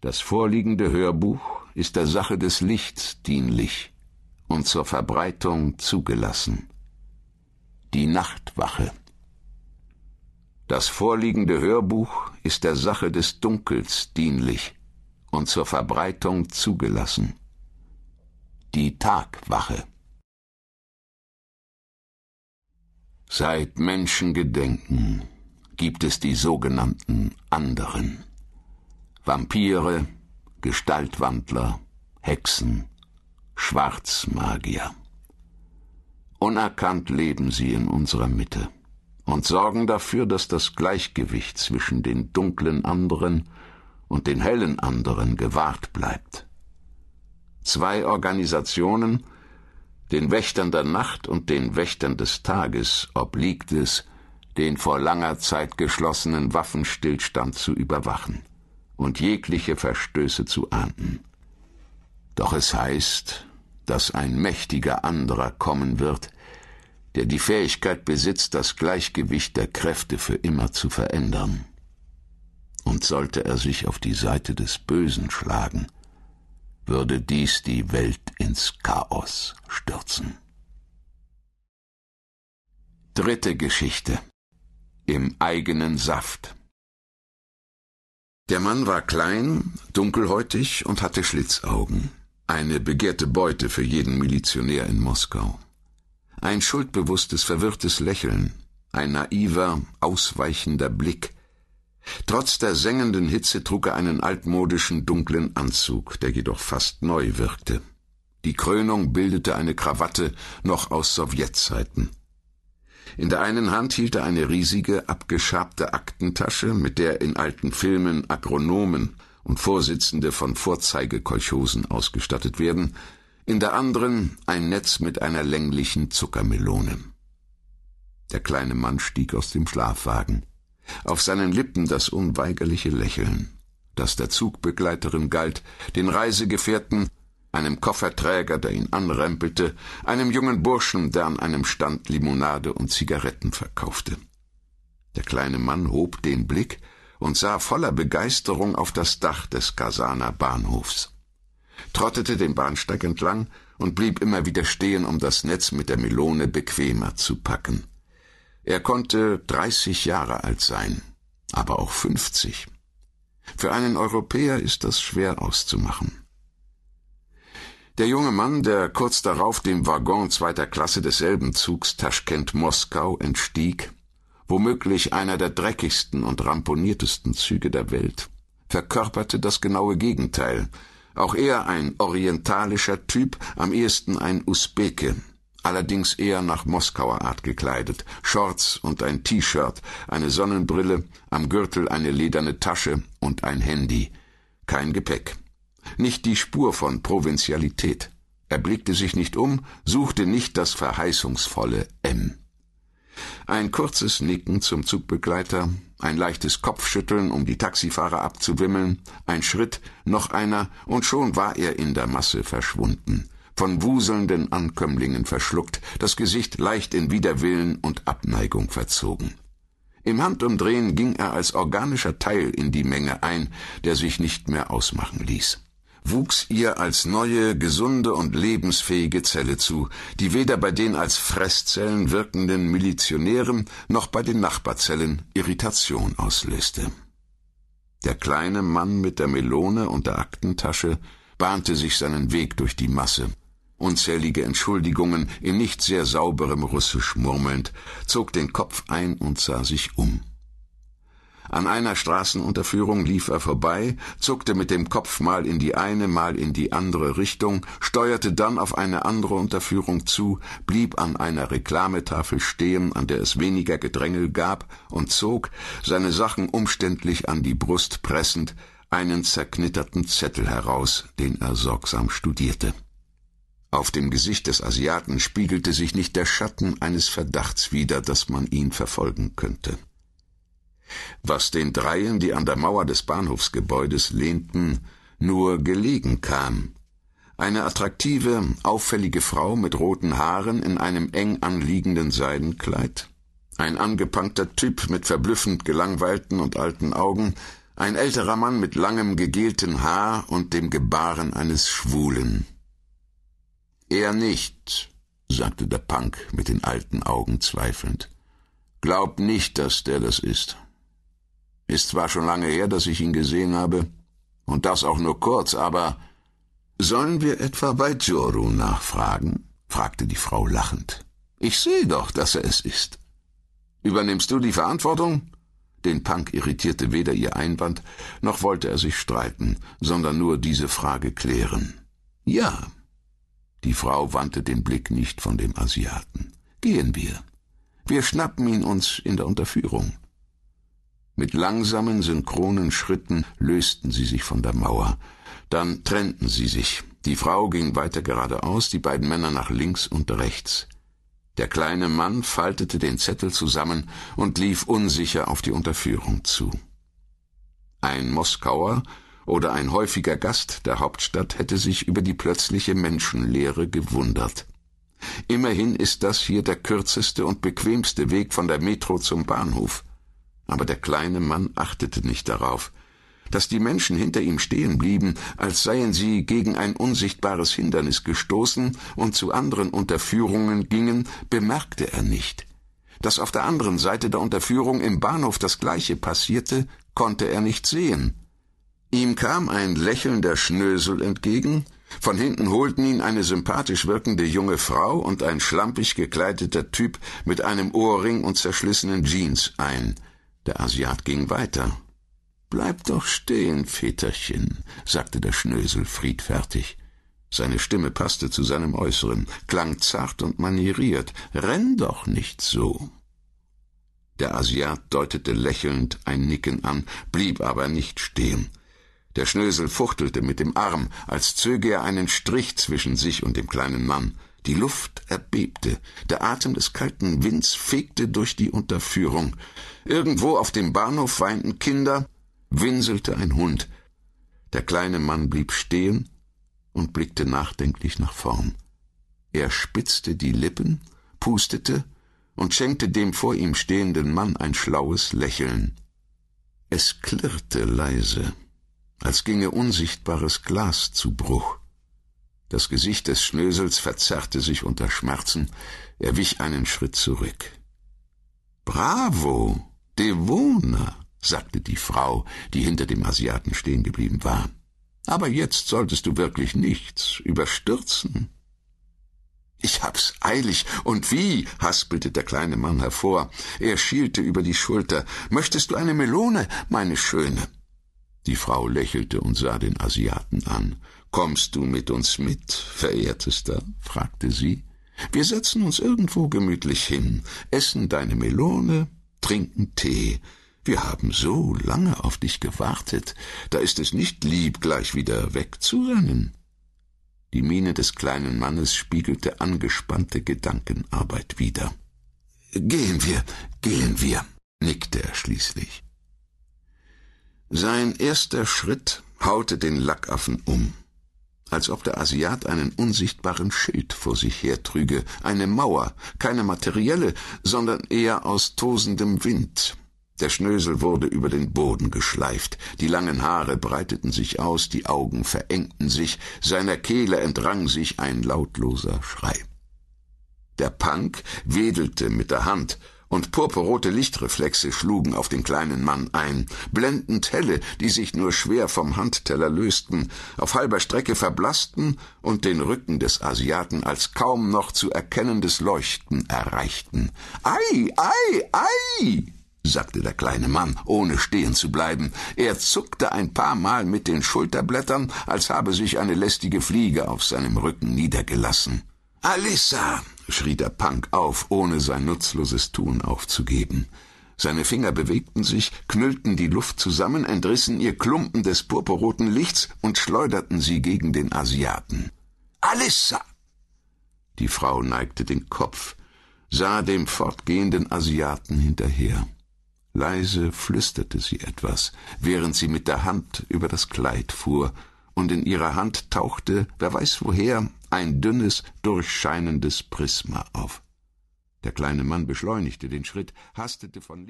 Das vorliegende Hörbuch ist der Sache des Lichts dienlich und zur Verbreitung zugelassen. Die Nachtwache. Das vorliegende Hörbuch ist der Sache des Dunkels dienlich und zur Verbreitung zugelassen. Die Tagwache. Seit Menschengedenken gibt es die sogenannten anderen. Vampire, Gestaltwandler, Hexen, Schwarzmagier. Unerkannt leben sie in unserer Mitte und sorgen dafür, dass das Gleichgewicht zwischen den dunklen anderen und den hellen anderen gewahrt bleibt. Zwei Organisationen, den Wächtern der Nacht und den Wächtern des Tages, obliegt es, den vor langer Zeit geschlossenen Waffenstillstand zu überwachen und jegliche Verstöße zu ahnden. Doch es heißt, dass ein mächtiger anderer kommen wird, der die Fähigkeit besitzt, das Gleichgewicht der Kräfte für immer zu verändern. Und sollte er sich auf die Seite des Bösen schlagen, würde dies die Welt ins Chaos stürzen. Dritte Geschichte im eigenen Saft. Der Mann war klein, dunkelhäutig und hatte Schlitzaugen. Eine begehrte Beute für jeden Milizionär in Moskau. Ein schuldbewusstes, verwirrtes Lächeln, ein naiver, ausweichender Blick. Trotz der sengenden Hitze trug er einen altmodischen, dunklen Anzug, der jedoch fast neu wirkte. Die Krönung bildete eine Krawatte noch aus Sowjetzeiten. In der einen Hand hielt er eine riesige, abgeschabte Aktentasche, mit der in alten Filmen Agronomen und Vorsitzende von Vorzeigekolchosen ausgestattet werden, in der anderen ein Netz mit einer länglichen Zuckermelone. Der kleine Mann stieg aus dem Schlafwagen. Auf seinen Lippen das unweigerliche Lächeln, das der Zugbegleiterin galt, den Reisegefährten einem Kofferträger, der ihn anrempelte, einem jungen Burschen, der an einem Stand Limonade und Zigaretten verkaufte. Der kleine Mann hob den Blick und sah voller Begeisterung auf das Dach des Kasaner Bahnhofs, trottete den Bahnsteig entlang und blieb immer wieder stehen, um das Netz mit der Melone bequemer zu packen. Er konnte dreißig Jahre alt sein, aber auch fünfzig. Für einen Europäer ist das schwer auszumachen. Der junge Mann, der kurz darauf dem Waggon zweiter Klasse desselben Zugs Taschkent-Moskau entstieg, womöglich einer der dreckigsten und ramponiertesten Züge der Welt, verkörperte das genaue Gegenteil. Auch er ein orientalischer Typ, am ehesten ein Usbeke, allerdings eher nach Moskauer Art gekleidet, Shorts und ein T-Shirt, eine Sonnenbrille, am Gürtel eine lederne Tasche und ein Handy. Kein Gepäck. Nicht die Spur von Provinzialität. Er blickte sich nicht um, suchte nicht das verheißungsvolle M. Ein kurzes Nicken zum Zugbegleiter, ein leichtes Kopfschütteln, um die Taxifahrer abzuwimmeln, ein Schritt, noch einer, und schon war er in der Masse verschwunden, von wuselnden Ankömmlingen verschluckt, das Gesicht leicht in Widerwillen und Abneigung verzogen. Im Handumdrehen ging er als organischer Teil in die Menge ein, der sich nicht mehr ausmachen ließ wuchs ihr als neue, gesunde und lebensfähige Zelle zu, die weder bei den als Fresszellen wirkenden Milizionären noch bei den Nachbarzellen Irritation auslöste. Der kleine Mann mit der Melone und der Aktentasche bahnte sich seinen Weg durch die Masse. Unzählige Entschuldigungen in nicht sehr sauberem Russisch murmelnd, zog den Kopf ein und sah sich um. An einer Straßenunterführung lief er vorbei, zuckte mit dem Kopf mal in die eine, mal in die andere Richtung, steuerte dann auf eine andere Unterführung zu, blieb an einer Reklametafel stehen, an der es weniger Gedrängel gab, und zog, seine Sachen umständlich an die Brust pressend, einen zerknitterten Zettel heraus, den er sorgsam studierte. Auf dem Gesicht des Asiaten spiegelte sich nicht der Schatten eines Verdachts wider, dass man ihn verfolgen könnte was den Dreien, die an der Mauer des Bahnhofsgebäudes lehnten, nur gelegen kam. Eine attraktive, auffällige Frau mit roten Haaren in einem eng anliegenden Seidenkleid, ein angepunkter Typ mit verblüffend gelangweilten und alten Augen, Ein älterer Mann mit langem gegelten Haar und dem Gebaren eines Schwulen. Er nicht, sagte der Punk mit den alten Augen zweifelnd. Glaub nicht, dass der das ist. Ist zwar schon lange her, dass ich ihn gesehen habe, und das auch nur kurz, aber sollen wir etwa bei Joru nachfragen? fragte die Frau lachend. Ich sehe doch, dass er es ist. Übernimmst du die Verantwortung? Den Punk irritierte weder ihr Einwand, noch wollte er sich streiten, sondern nur diese Frage klären. Ja. Die Frau wandte den Blick nicht von dem Asiaten. Gehen wir. Wir schnappen ihn uns in der Unterführung. Mit langsamen, synchronen Schritten lösten sie sich von der Mauer. Dann trennten sie sich. Die Frau ging weiter geradeaus, die beiden Männer nach links und rechts. Der kleine Mann faltete den Zettel zusammen und lief unsicher auf die Unterführung zu. Ein Moskauer oder ein häufiger Gast der Hauptstadt hätte sich über die plötzliche Menschenleere gewundert. Immerhin ist das hier der kürzeste und bequemste Weg von der Metro zum Bahnhof. Aber der kleine Mann achtete nicht darauf dass die Menschen hinter ihm stehen blieben, als seien sie gegen ein unsichtbares Hindernis gestoßen und zu anderen Unterführungen gingen, bemerkte er nicht. Dass auf der anderen Seite der Unterführung im Bahnhof das gleiche passierte, konnte er nicht sehen. Ihm kam ein lächelnder Schnösel entgegen, von hinten holten ihn eine sympathisch wirkende junge Frau und ein schlampig gekleideter Typ mit einem Ohrring und zerschlissenen Jeans ein. Der Asiat ging weiter. Bleib doch stehen, Väterchen, sagte der Schnösel friedfertig. Seine Stimme passte zu seinem Äußeren, klang zart und manieriert. Renn doch nicht so. Der Asiat deutete lächelnd ein Nicken an, blieb aber nicht stehen. Der Schnösel fuchtelte mit dem Arm, als zöge er einen Strich zwischen sich und dem kleinen Mann. Die Luft erbebte, der Atem des kalten Winds fegte durch die Unterführung. Irgendwo auf dem Bahnhof weinten Kinder, winselte ein Hund. Der kleine Mann blieb stehen und blickte nachdenklich nach vorn. Er spitzte die Lippen, pustete und schenkte dem vor ihm stehenden Mann ein schlaues Lächeln. Es klirrte leise, als ginge unsichtbares Glas zu Bruch. Das Gesicht des Schnösels verzerrte sich unter Schmerzen, er wich einen Schritt zurück. Bravo, Devona, sagte die Frau, die hinter dem Asiaten stehen geblieben war. Aber jetzt solltest du wirklich nichts überstürzen. Ich hab's eilig. Und wie? haspelte der kleine Mann hervor. Er schielte über die Schulter. Möchtest du eine Melone, meine Schöne? Die Frau lächelte und sah den Asiaten an. Kommst du mit uns mit, verehrtester? fragte sie. Wir setzen uns irgendwo gemütlich hin, essen deine Melone, trinken Tee. Wir haben so lange auf dich gewartet, da ist es nicht lieb, gleich wieder wegzurennen. Die Miene des kleinen Mannes spiegelte angespannte Gedankenarbeit wider. Gehen wir, gehen wir, nickte er schließlich. Sein erster Schritt haute den Lackaffen um, als ob der Asiat einen unsichtbaren Schild vor sich hertrüge, eine Mauer, keine materielle, sondern eher aus tosendem Wind, der Schnösel wurde über den Boden geschleift, die langen Haare breiteten sich aus, die Augen verengten sich, seiner Kehle entrang sich ein lautloser Schrei. Der Punk wedelte mit der Hand, und purpurrote Lichtreflexe schlugen auf den kleinen Mann ein, blendend helle, die sich nur schwer vom Handteller lösten, auf halber Strecke verblassten und den Rücken des Asiaten als kaum noch zu erkennendes Leuchten erreichten. Ei, ei, ei! sagte der kleine Mann, ohne stehen zu bleiben. Er zuckte ein paar Mal mit den Schulterblättern, als habe sich eine lästige Fliege auf seinem Rücken niedergelassen. Alissa! schrie der Punk auf, ohne sein nutzloses Tun aufzugeben. Seine Finger bewegten sich, knüllten die Luft zusammen, entrissen ihr Klumpen des purpurroten Lichts und schleuderten sie gegen den Asiaten. Alissa! Die Frau neigte den Kopf, sah dem fortgehenden Asiaten hinterher. Leise flüsterte sie etwas, während sie mit der Hand über das Kleid fuhr, und in ihrer Hand tauchte, wer weiß woher, ein dünnes, durchscheinendes Prisma auf. Der kleine Mann beschleunigte den Schritt, hastete von